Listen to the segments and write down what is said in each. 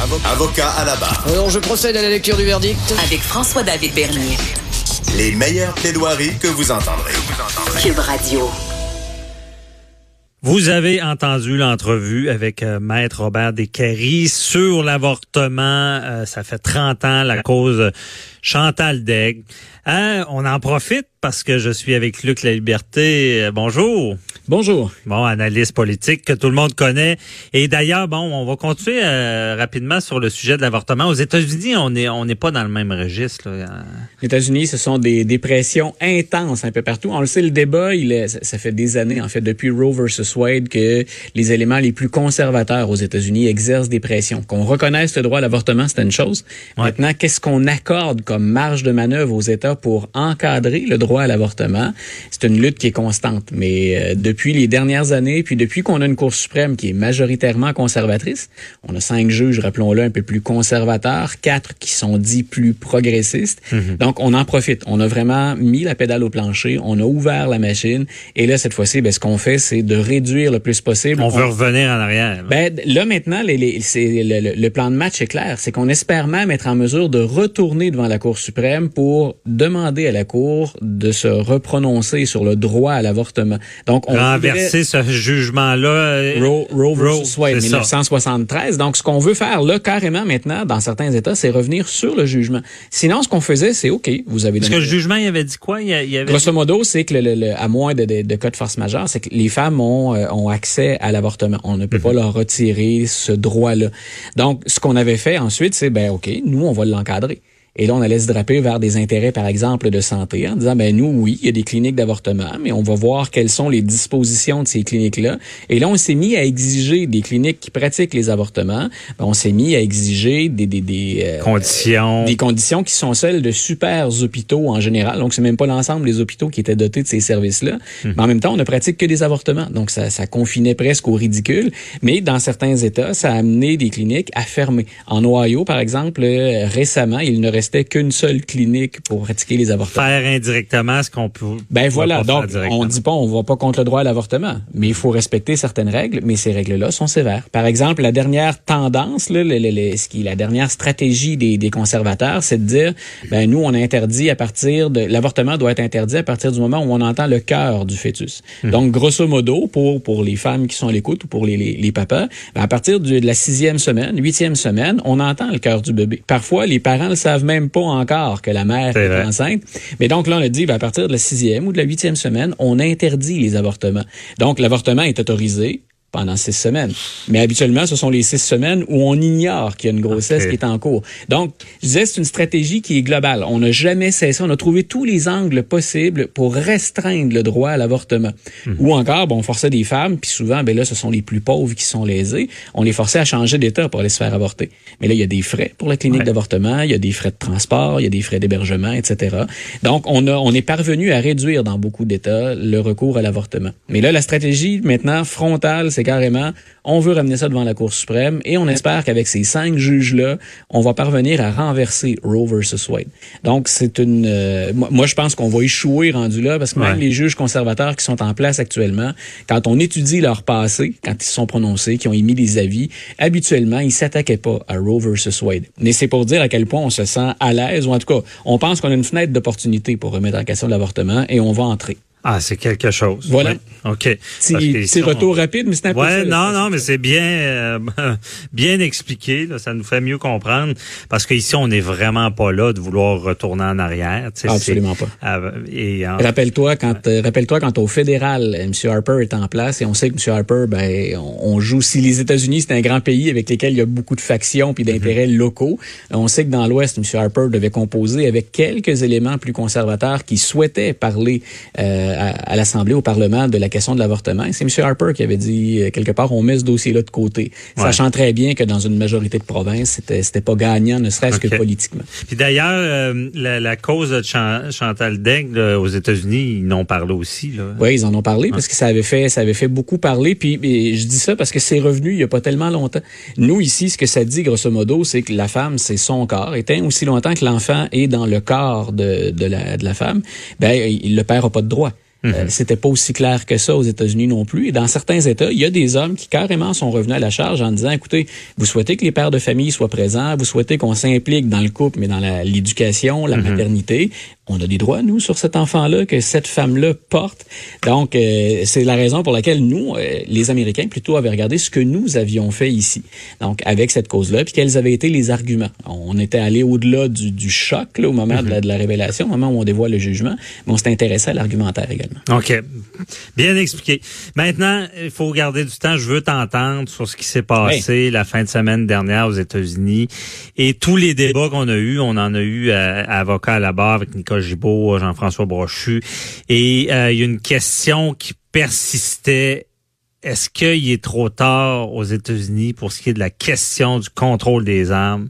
Avocat à la barre. Alors, je procède à la lecture du verdict. Avec François-David Bernier. Les meilleures plaidoiries que vous entendrez. Cube Radio. Vous avez entendu l'entrevue avec euh, Maître Robert Descaries sur l'avortement. Euh, ça fait 30 ans, la cause Chantal Daigle. Hein, on en profite parce que je suis avec Luc La Liberté. Euh, bonjour. Bonjour. Bon, analyste politique que tout le monde connaît. Et d'ailleurs, bon, on va continuer euh, rapidement sur le sujet de l'avortement. Aux États-Unis, on n'est on pas dans le même registre. Là. Les États-Unis, ce sont des, des pressions intenses un peu partout. On le sait, le débat, il est, ça fait des années, en fait, depuis Roe versus Wade, que les éléments les plus conservateurs aux États-Unis exercent des pressions. Qu'on reconnaisse le droit à l'avortement, c'est une chose. Ouais. Maintenant, qu'est-ce qu'on accorde comme marge de manœuvre aux États pour encadrer le droit à l'avortement? C'est une lutte qui est constante. Mais euh, depuis les dernières années, puis depuis qu'on a une Cour suprême qui est majoritairement conservatrice, on a cinq juges, rappelons-le, un peu plus conservateurs, quatre qui sont dits plus progressistes. Donc, on en profite. On a vraiment mis la pédale au plancher, on a ouvert la machine, et là, cette fois-ci, ben, ce qu'on fait, c'est de réduire le plus possible. On veut revenir en arrière. Ben, là, maintenant, les, les- le- le plan de match est clair. C'est qu'on espère même être en mesure de retourner devant la Cour suprême pour demander à la Cour de se reprononcer sur le droit à l'avortement. Donc, on Renverser ce jugement-là. euh, Roe, Roe versus Wade, c'est ça. 1973. Donc, ce qu'on veut faire là, carrément maintenant, dans certains États, c'est revenir sur le jugement. Sinon, ce qu'on faisait, c'est OK, vous avez Parce que le jugement, il avait dit quoi? Il avait... Grosso modo, c'est que le, le- le- à moins de, de, de cas de force majeure, c'est que les femmes ont, euh, ont accès à l'avortement. On ne peut Mhm. pas leur retirer ce droit-là. Donc, ce qu'on avait fait ensuite, c'est ben ok, nous on va l'encadrer. Et là, on allait se draper vers des intérêts, par exemple, de santé, en disant, ben nous, oui, il y a des cliniques d'avortement, mais on va voir quelles sont les dispositions de ces cliniques-là. Et là, on s'est mis à exiger des cliniques qui pratiquent les avortements. Ben, on s'est mis à exiger des, des, des, euh, Conditions. des conditions qui sont celles de super hôpitaux en général. Donc, c'est même pas l'ensemble des hôpitaux qui étaient dotés de ces services-là. Hmm. Mais en même temps, on ne pratique que des avortements. Donc, ça, ça confinait presque au ridicule. Mais dans certains États, ça a amené des cliniques à fermer. En Ohio, par exemple, euh, récemment, il ne restait qu'une seule clinique pour pratiquer les avortements. Faire indirectement ce qu'on peut. Ben voilà, donc on dit pas on va pas contre le droit à l'avortement, mais il faut respecter certaines règles, mais ces règles-là sont sévères. Par exemple, la dernière tendance, là, le- le- le- ce qui est la dernière stratégie des, des conservateurs, c'est de dire, ben nous on interdit à partir de l'avortement doit être interdit à partir du moment où on entend le cœur du fœtus. Donc grosso modo, pour pour les femmes qui sont à l'écoute ou pour les, les, les papas, ben, à partir du- de la sixième semaine, huitième semaine, on entend le cœur du bébé. Parfois, les parents ne savent même pas encore que la mère est enceinte. Mais donc là, on a dit, ben, à partir de la sixième ou de la huitième semaine, on interdit les avortements. Donc, l'avortement est autorisé pendant six semaines. Mais habituellement, ce sont les six semaines où on ignore qu'il y a une grossesse qui est en cours. Donc, je disais, c'est une stratégie qui est globale. On n'a jamais cessé, on a trouvé tous les angles possibles pour restreindre le droit à l'avortement. Ou encore, bon, on forçait des femmes, puis souvent, ben là, ce sont les plus pauvres qui sont lésés. On les forçait à changer d'état pour aller se faire avorter. Mais là, il y a des frais pour la clinique Ouais. d'avortement, il y a des frais de transport, il y a des frais d'hébergement, etc. Donc, on a, on est parvenu à réduire dans beaucoup d'États le recours à l'avortement. Mais là, la stratégie maintenant frontale, c'est carrément, on veut ramener ça devant la Cour suprême et on espère qu'avec ces cinq juges-là, on va parvenir à renverser Roe versus Wade. Donc, c'est une, euh, moi, moi, je pense qu'on va échouer rendu là parce que même Ouais. les juges conservateurs qui sont en place actuellement, quand on étudie leur passé, quand ils se sont prononcés, qui ont émis des avis, habituellement, ils s'attaquaient pas à Roe versus Wade. Mais c'est pour dire à quel point on se sent à l'aise, ou en tout cas, on pense qu'on a une fenêtre d'opportunité pour remettre en question l'avortement et on va entrer. Ah, c'est quelque chose. Voilà. Oui. OK. On- retour rapide, mais c'est un peu Ouais, ça, non, non, mais c'est bien, euh, bien expliqué. Là, ça nous fait mieux comprendre parce qu'ici, on n'est vraiment pas là de vouloir retourner en arrière. Absolument c'est- pas. Et en- Rappelle-toi quand euh, rappelle-toi quand au fédéral, euh, M. Harper est en place et on sait que M. Harper, ben, on, on joue. Si les États-Unis c'est un grand pays avec lesquels il y a beaucoup de factions puis d'intérêts locaux, on sait que dans l'Ouest, M. Harper devait composer avec quelques éléments plus conservateurs qui souhaitaient parler euh, à, à l'Assemblée, au Parlement de la question de l'avortement. C'est M. Harper qui avait dit euh, quelque part, on met ce dossier-là de côté, Ouais. sachant très bien que dans une majorité de provinces, c'était c'était pas gagnant, ne serait-ce que politiquement. Puis d'ailleurs, euh, la, la cause de Chan- Chantal Daigle là, aux États-Unis, ils n'ont parlé aussi. Là. Oui, ils en ont parlé parce que ça avait fait, ça avait fait beaucoup parler. Puis et je dis ça parce que c'est revenu il y a pas tellement longtemps. Nous ici, ce que ça dit grosso modo, c'est que la femme, c'est son corps. Et tant aussi longtemps que l'enfant est dans le corps de, de, la, de la femme, ben il- le père a pas de droit. Euh, C'était pas aussi clair que ça aux États-Unis non plus. Et dans certains États, il y a des hommes qui carrément sont revenus à la charge en disant, écoutez, vous souhaitez que les pères de famille soient présents, vous souhaitez qu'on s'implique dans le couple, mais dans la- l'éducation, la, maternité. On a des droits, nous, sur cet enfant-là que cette femme-là porte. Donc, euh, c'est la raison pour laquelle nous, euh, les Américains, plutôt avaient regardé ce que nous avions fait ici. Donc, avec cette cause-là, puis quels avaient été les arguments. On était allé au-delà du, du choc là, au moment de, la, de la révélation, au moment où on dévoile le jugement, mais on s'est intéressé à l'argumentaire également. OK. Bien expliqué. Maintenant, il faut garder du temps. Je veux t'entendre sur ce qui s'est passé la fin de semaine dernière aux États-Unis et tous les débats qu'on a eus. On en a eu à, à avocat à la barre avec Nicole Gibault, Jean-François Brochu. Et euh, il y a une question qui persistait. Est-ce qu'il est trop tard aux États-Unis pour ce qui est de la question du contrôle des armes?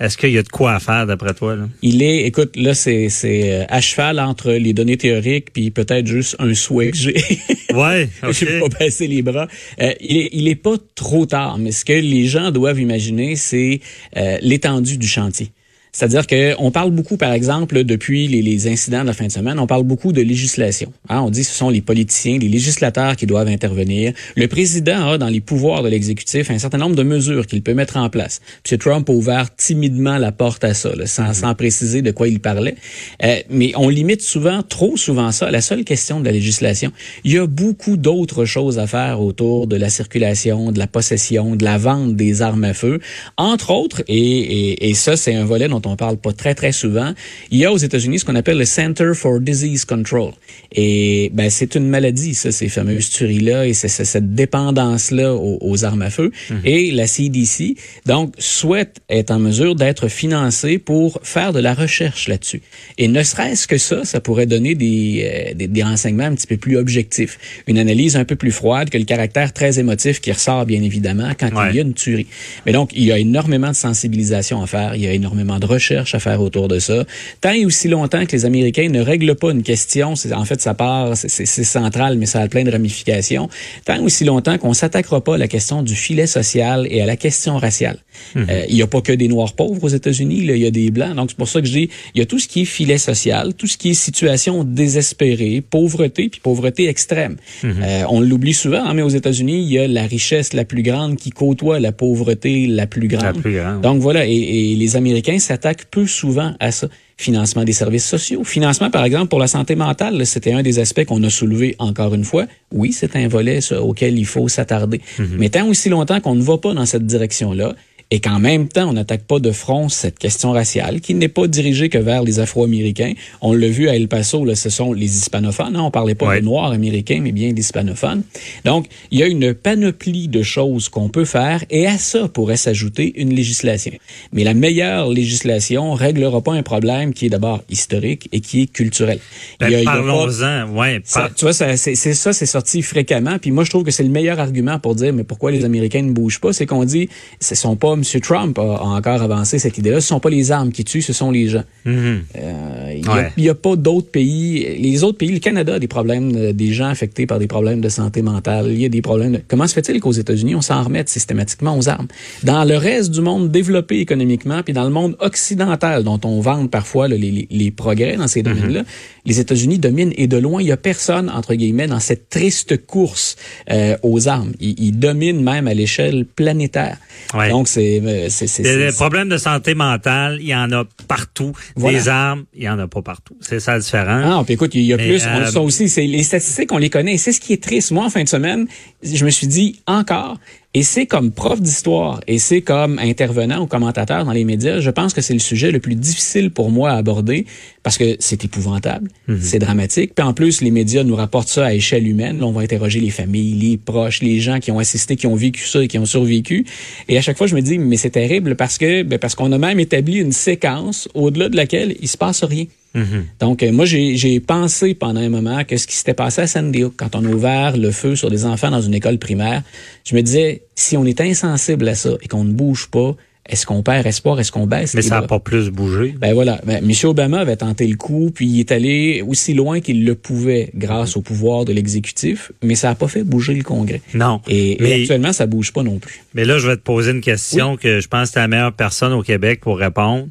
Est-ce qu'il y a de quoi à faire d'après toi? Là? Il est, écoute, là, c'est, c'est euh, à cheval entre les données théoriques puis peut-être juste un souhait que j'ai. Ouais, OK. Je vais pas baisser les bras. Euh, il, est, il est pas trop tard, mais ce que les gens doivent imaginer, c'est euh, l'étendue du chantier. C'est-à-dire que on parle beaucoup, par exemple, depuis les, les, incidents de la fin de semaine, on parle beaucoup de législation. Hein, on dit que ce sont les politiciens, les législateurs qui doivent intervenir. Le président a dans les pouvoirs de l'exécutif un certain nombre de mesures qu'il peut mettre en place. M. Trump a ouvert timidement la porte à ça, là, sans, mm -hmm. sans, préciser de quoi il parlait. Euh, mais on limite souvent, trop souvent ça, à la seule question de la législation. Il y a beaucoup d'autres choses à faire autour de la circulation, de la possession, de la vente des armes à feu. Entre autres, et, et, et ça, c'est un volet dont on parle pas très très souvent. Il y a aux États-Unis ce qu'on appelle le Center for Disease Control. Et ben c'est une maladie ça, ces fameuses tueries-là et c'est cette dépendance-là aux, aux, armes à feu. Mm -hmm. Et la CDC donc souhaite être en mesure d'être financée pour faire de la recherche là-dessus. Et ne serait-ce que ça, ça pourrait donner des, euh, des, des renseignements un petit peu plus objectifs, une analyse un peu plus froide que le caractère très émotif qui ressort bien évidemment quand ouais. il y a une tuerie. Mais donc il y a énormément de sensibilisation à faire, il y a énormément de recherche à faire autour de ça. Tant et aussi longtemps que les Américains ne règlent pas une question, en fait, ça part, c'est central, mais ça a plein de ramifications. Tant et aussi longtemps qu'on s'attaquera pas à la question du filet social et à la question raciale. -hmm. euh, il n'y a pas que des Noirs pauvres aux États-Unis, il y a des Blancs. Donc, c'est pour ça que je dis, il y a tout ce qui est filet social, tout ce qui est situation désespérée, pauvreté, puis pauvreté extrême. Mm -hmm. euh, on l'oublie souvent, hein, mais aux États-Unis, il y a la richesse la plus grande qui côtoie la pauvreté la plus grande. La plus grande. Donc, voilà, et, et les Américains s'attaquent peu souvent à ça. Financement des services sociaux. Financement, par exemple, pour la santé mentale, c'était un des aspects qu'on a soulevé encore une fois. Oui, c'est un volet ça, auquel il faut s'attarder. Mm -hmm. Mais tant aussi longtemps qu'on ne va pas dans cette direction-là, et qu'en même temps, on n'attaque pas de front cette question raciale, qui n'est pas dirigée que vers les Afro-Américains. On l'a vu à El Paso, là, ce sont les hispanophones. Hein? On parlait pas ouais. de Noirs américains, mais bien d'hispanophones. Donc, il y a une panoplie de choses qu'on peut faire, et à ça pourrait s'ajouter une législation. Mais la meilleure législation réglera pas un problème qui est d'abord historique et qui est culturel. Ben, Parlons-en, ouais. Ça, tu vois, c'est ça, c'est sorti fréquemment. Puis moi, je trouve que c'est le meilleur argument pour dire, mais pourquoi les Américains ne bougent pas, c'est qu'on dit, ce sont pas M. Trump a, a encore avancé cette idée-là. Ce sont pas les armes qui tuent, ce sont les gens. Il Mm-hmm. euh, n'y a, a, pas d'autres pays. Les autres pays, le Canada a des problèmes, de, des gens affectés par des problèmes de santé mentale. Il y a des problèmes. De, comment se fait-il qu'aux États-Unis, on s'en remette systématiquement aux armes? Dans le reste du monde développé économiquement, puis dans le monde occidental, dont on vante parfois là, les, les, progrès dans ces domaines-là, mm-hmm. les États-Unis dominent et de loin, il n'y a personne, entre guillemets, dans cette triste course euh, aux armes. Ils, ils, dominent même à l'échelle planétaire. Ouais. Donc, c'est des problèmes de santé mentale, il y en a partout. Voilà. Des armes, il y en a pas partout. C'est ça le différent. Ah, puis écoute, il y a Mais plus. Euh... On, ça aussi, c'est les statistiques, on les connaît. C'est ce qui est triste. Moi, en fin de semaine, je me suis dit encore. Et c'est comme prof d'histoire et c'est comme intervenant ou commentateur dans les médias, je pense que c'est le sujet le plus difficile pour moi à aborder parce que c'est épouvantable, mm -hmm. c'est dramatique. Puis en plus, les médias nous rapportent ça à échelle humaine. Là, on va interroger les familles, les proches, les gens qui ont assisté, qui ont vécu ça et qui ont survécu. Et à chaque fois, je me dis, mais c'est terrible parce que ben, parce qu'on a même établi une séquence au-delà de laquelle il se passe rien. Mm -hmm. Donc, euh, moi, j'ai pensé pendant un moment que ce qui s'était passé à Sandy Hook, quand on a ouvert le feu sur des enfants dans une école primaire, je me disais, si on est insensible à ça et qu'on ne bouge pas, est-ce qu'on perd espoir? Est-ce qu'on baisse? Mais ça n'a pas plus bougé. Ben voilà. Ben, M. Obama avait tenté le coup, puis il est allé aussi loin qu'il le pouvait grâce au pouvoir de l'exécutif, mais ça n'a pas fait bouger le Congrès. Non. Et, mais, et actuellement, ça bouge pas non plus. Mais là, je vais te poser une question oui. que je pense que tu es la meilleure personne au Québec pour répondre.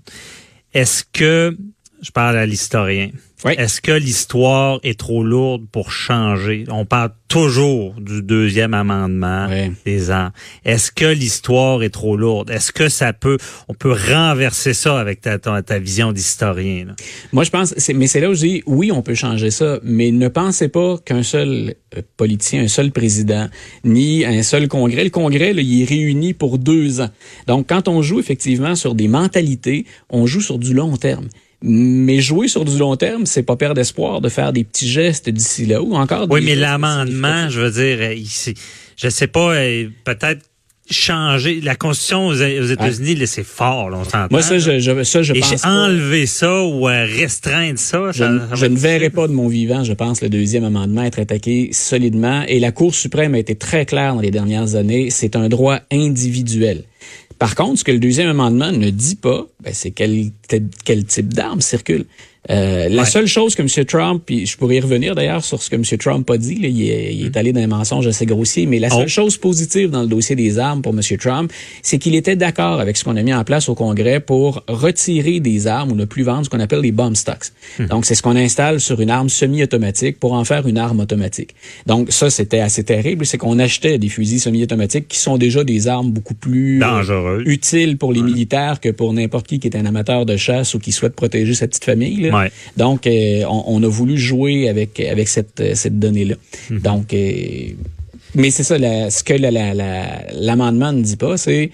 Est-ce que je parle à l'historien. Oui. Est-ce que l'histoire est trop lourde pour changer? On parle toujours du deuxième amendement Oui. des armes. Est-ce que l'histoire est trop lourde? Est-ce que ça peut, on peut renverser ça avec ta, ta, ta vision d'historien? là? Moi, je pense, mais c'est là où je dis, oui, on peut changer ça, mais ne pensez pas qu'un seul euh, politicien, un seul président, ni un seul congrès, le congrès, là, il est réuni pour deux ans. Donc, quand on joue effectivement sur des mentalités, on joue sur du long terme. Mais jouer sur du long terme, c'est pas perdre espoir de faire des petits gestes d'ici là ou encore. Oui, mais l'amendement, je veux dire, euh, c'est- je sais pas, euh, peut-être changer la constitution aux, États-Unis, là, c'est fort, là, on s'entend. Moi, ça, je, je, ça, je Et pense. pas. enlever ça ou euh, restreindre ça, Je, ça, ne- ça va je être ne verrai pas de mon vivant, je pense, le deuxième amendement être attaqué solidement. Et la Cour suprême a été très claire dans les dernières années, c'est un droit individuel. Par contre, ce que le deuxième amendement ne dit pas, ben, c'est quel, type d'arme circule. Euh, la seule chose que M. Trump, puis je pourrais y revenir d'ailleurs sur ce que M. Trump a dit, là, il, est, il est allé dans un mensonge assez grossier, mais la seule Oh. chose positive dans le dossier des armes pour M. Trump, c'est qu'il était d'accord avec ce qu'on a mis en place au Congrès pour retirer des armes ou ne plus vendre ce qu'on appelle les bomb stocks. Donc, c'est ce qu'on installe sur une arme semi-automatique pour en faire une arme automatique. Donc, ça, c'était assez terrible. C'est qu'on achetait des fusils semi-automatiques qui sont déjà des armes beaucoup plus Dangereux. utiles pour les militaires que pour n'importe qui qui est un amateur de chasse ou qui souhaite protéger sa petite famille. là. Ouais. Donc, euh, on, on a voulu jouer avec avec cette euh, cette donnée-là. Mhm. Donc, euh, mais c'est ça, la- ce que la- la- la- l'amendement ne dit pas, c'est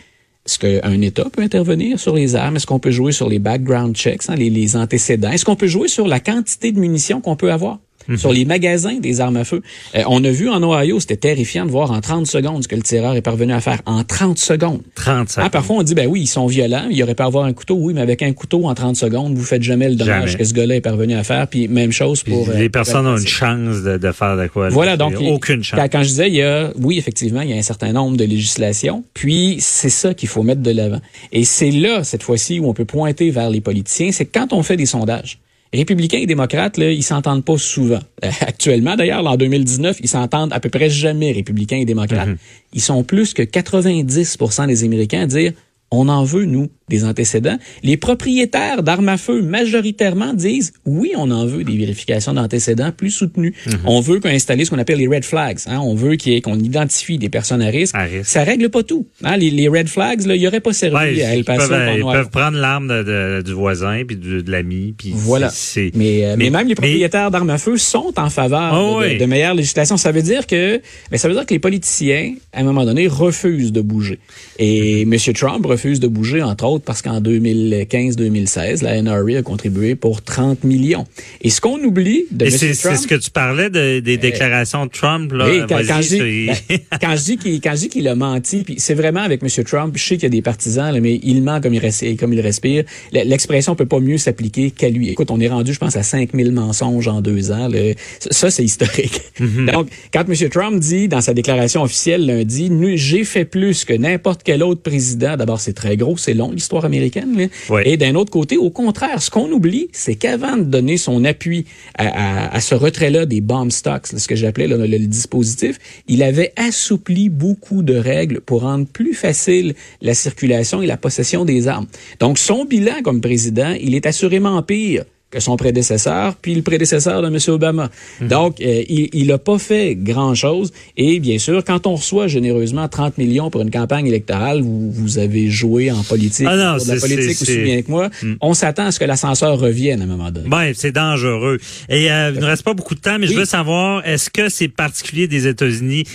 est-ce qu'un État peut intervenir sur les armes? Est-ce qu'on peut jouer sur les background checks, hein, les, les antécédents? Est-ce qu'on peut jouer sur la quantité de munitions qu'on peut avoir? Mhm. Sur les magasins des armes à feu. Euh, on a vu en Ohio, c'était terrifiant de voir en 30 secondes ce que le tireur est parvenu à faire. En 30 secondes. 30 Ah, secondes. parfois, on dit, ben oui, ils sont violents, il aurait pas avoir un couteau. Oui, mais avec un couteau en 30 secondes, vous faites jamais le dommage Jamais. que ce gars-là est parvenu à faire. Puis même chose pour... euh, les personnes ont une chance de, de faire de quoi. là. Voilà, donc il- aucune chance. Quand, quand je disais, il y a, oui, effectivement, il y a un certain nombre de législations, puis c'est ça qu'il faut mettre de l'avant. Et c'est là, cette fois-ci, où on peut pointer vers les politiciens, c'est quand on fait des sondages. Républicains et démocrates, là, ils s'entendent pas souvent. Euh, actuellement, d'ailleurs, en 2019, ils s'entendent à peu près jamais, républicains et démocrates. Mhm. Ils sont plus que 90% des Américains à dire on en veut, nous, des antécédents. Les propriétaires d'armes à feu, majoritairement, disent oui, on en veut des vérifications d'antécédents plus soutenues. Mhm. On veut qu'on installe ce qu'on appelle les red flags. hein. On veut qu'on identifie des personnes à risque. À risque. Ça règle pas tout. hein. Les, les red flags, il n'y aurait pas servi Ouais, à El ils Paso. peuvent, ils en peuvent prendre l'arme de, de- du voisin puis de, de l'ami puis Voilà. Mais, euh, mais, même les mais- propriétaires d'armes à feu sont en faveur Oh de, oui. de meilleures législations. Ça veut dire que, mais ça veut dire que les politiciens, à un moment donné, refusent de bouger. Et M. Trump refuse de bouger, entre autres, parce qu'en 2015-2016, la NRA a contribué pour 30 millions. Et ce qu'on oublie de c'est Trump, c'est ce que tu parlais de- des déclarations de Trump là. oui, quand, je ben, quand je dis qu'il quand je dis qu'il a menti, puis c'est vraiment avec M. Trump, je sais qu'il y a des partisans, là, mais il ment comme il, comme il respire. L'expression peut pas mieux s'appliquer qu'à lui. Écoute, on est rendu, je pense, à 5000 mensonges en deux ans. là. Ça, c'est historique. Mhm. Donc, quand M. Trump dit dans sa déclaration officielle lundi, j'ai fait plus que n'importe quel autre président, d'abord, c'est très gros, c'est long, l'histoire américaine. là. Et d'un autre côté, au contraire, ce qu'on oublie, c'est qu'avant de donner son appui à, à- à ce retrait-là des bomb stocks, ce que j'appelais le, le dispositif, il avait assoupli beaucoup de règles pour rendre plus facile la circulation et la possession des armes. Donc, son bilan comme président, il est assurément pire que son prédécesseur, puis le prédécesseur de M. Obama. Mhm. Donc, euh, il n'a pas fait grand-chose. Et bien sûr, quand on reçoit généreusement 30 millions pour une campagne électorale, vous, vous avez joué en politique, Ah non, pour de la politique aussi bien que moi, on s'attend à ce que l'ascenseur revienne à un moment donné. Ben, c'est dangereux. Et euh, il ne reste pas beaucoup de temps, mais je veux savoir, est-ce que c'est particulier des États-Unis?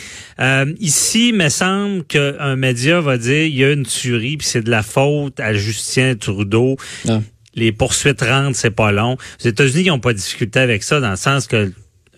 Euh, ici, il me semble qu'un média va dire il y a une tuerie, puis c'est de la faute à Justin Trudeau. Non. Les poursuites rentrent, c'est pas long. Les États-Unis n'ont pas discuté avec ça, dans le sens que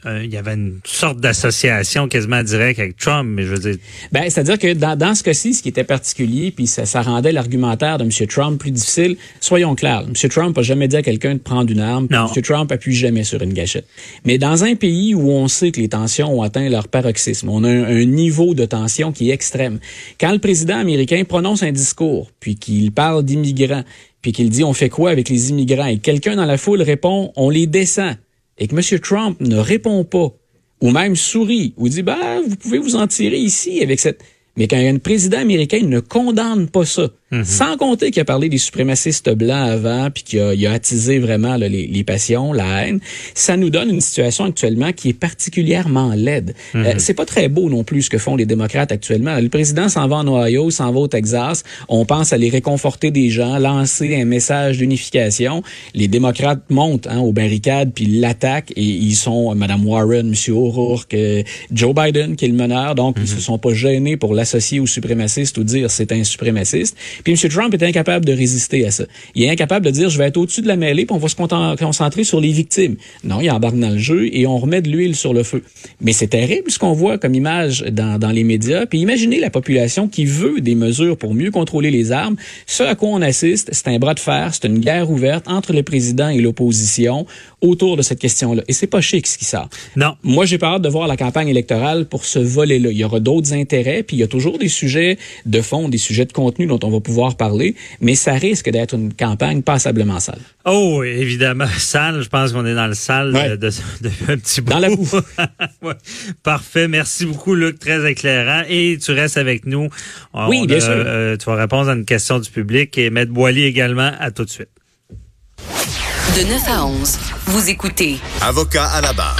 euh, il y avait une sorte d'association quasiment directe avec Trump, mais je veux dire, Ben, c'est-à-dire que dans, dans ce cas-ci, ce qui était particulier, puis ça, ça rendait l'argumentaire de M. Trump plus difficile, soyons clairs. M. Trump n'a jamais dit à quelqu'un de prendre une arme. Non. M. Trump appuie jamais sur une gâchette. Mais dans un pays où on sait que les tensions ont atteint leur paroxysme, on a un, un niveau de tension qui est extrême. Quand le président américain prononce un discours, puis qu'il parle d'immigrants, puis qu'il dit on fait quoi avec les immigrants, et quelqu'un dans la foule répond on les descend, et que M. Trump ne répond pas, ou même sourit, ou dit, bah, vous pouvez vous en tirer ici avec cette... Mais quand un président américain ne condamne pas ça, Sans compter qu'il a parlé des suprémacistes blancs avant, puis qu'il a, il a attisé vraiment là, les, les passions, la haine. Ça nous donne une situation actuellement qui est particulièrement laide. Euh, c'est pas très beau non plus ce que font les démocrates actuellement. Le président s'en va en Ohio, s'en va au Texas. On pense à les réconforter des gens, lancer un message d'unification. Les démocrates montent hein, aux barricades puis l'attaquent et ils sont Madame Warren, Monsieur O'Rourke, euh, Joe Biden qui est le meneur. Donc ils se sont pas gênés pour l'associer aux suprémacistes ou dire c'est un suprémaciste. Puis M. Trump est incapable de résister à ça. Il est incapable de dire je vais être au-dessus de la mêlée puis on va se concentrer sur les victimes. Non, il embarque dans le jeu et on remet de l'huile sur le feu. Mais c'est terrible ce qu'on voit comme image dans, dans les médias. Puis imaginez la population qui veut des mesures pour mieux contrôler les armes. Ce à quoi on assiste, c'est un bras de fer, c'est une guerre ouverte entre le président et l'opposition autour de cette question-là. Et c'est pas chic ce qui sort. Non. Moi, j'ai peur de voir la campagne électorale pour ce volet-là. Il y aura d'autres intérêts, puis il y a toujours des sujets de fond, des sujets de contenu dont on va pouvoir parler, mais ça risque d'être une campagne passablement sale. Oh, évidemment, sale. Je pense qu'on est dans le sale Ouais. de, de, de un petit bout. Dans la boue. Ouais. Parfait. Merci beaucoup, Luc. Très éclairant. Et tu restes avec nous. On Oui, bien a, sûr. euh, tu vas répondre à une question du public et Maître Boily également. À tout de suite. De 9 à 11, vous écoutez Avocat à la barre.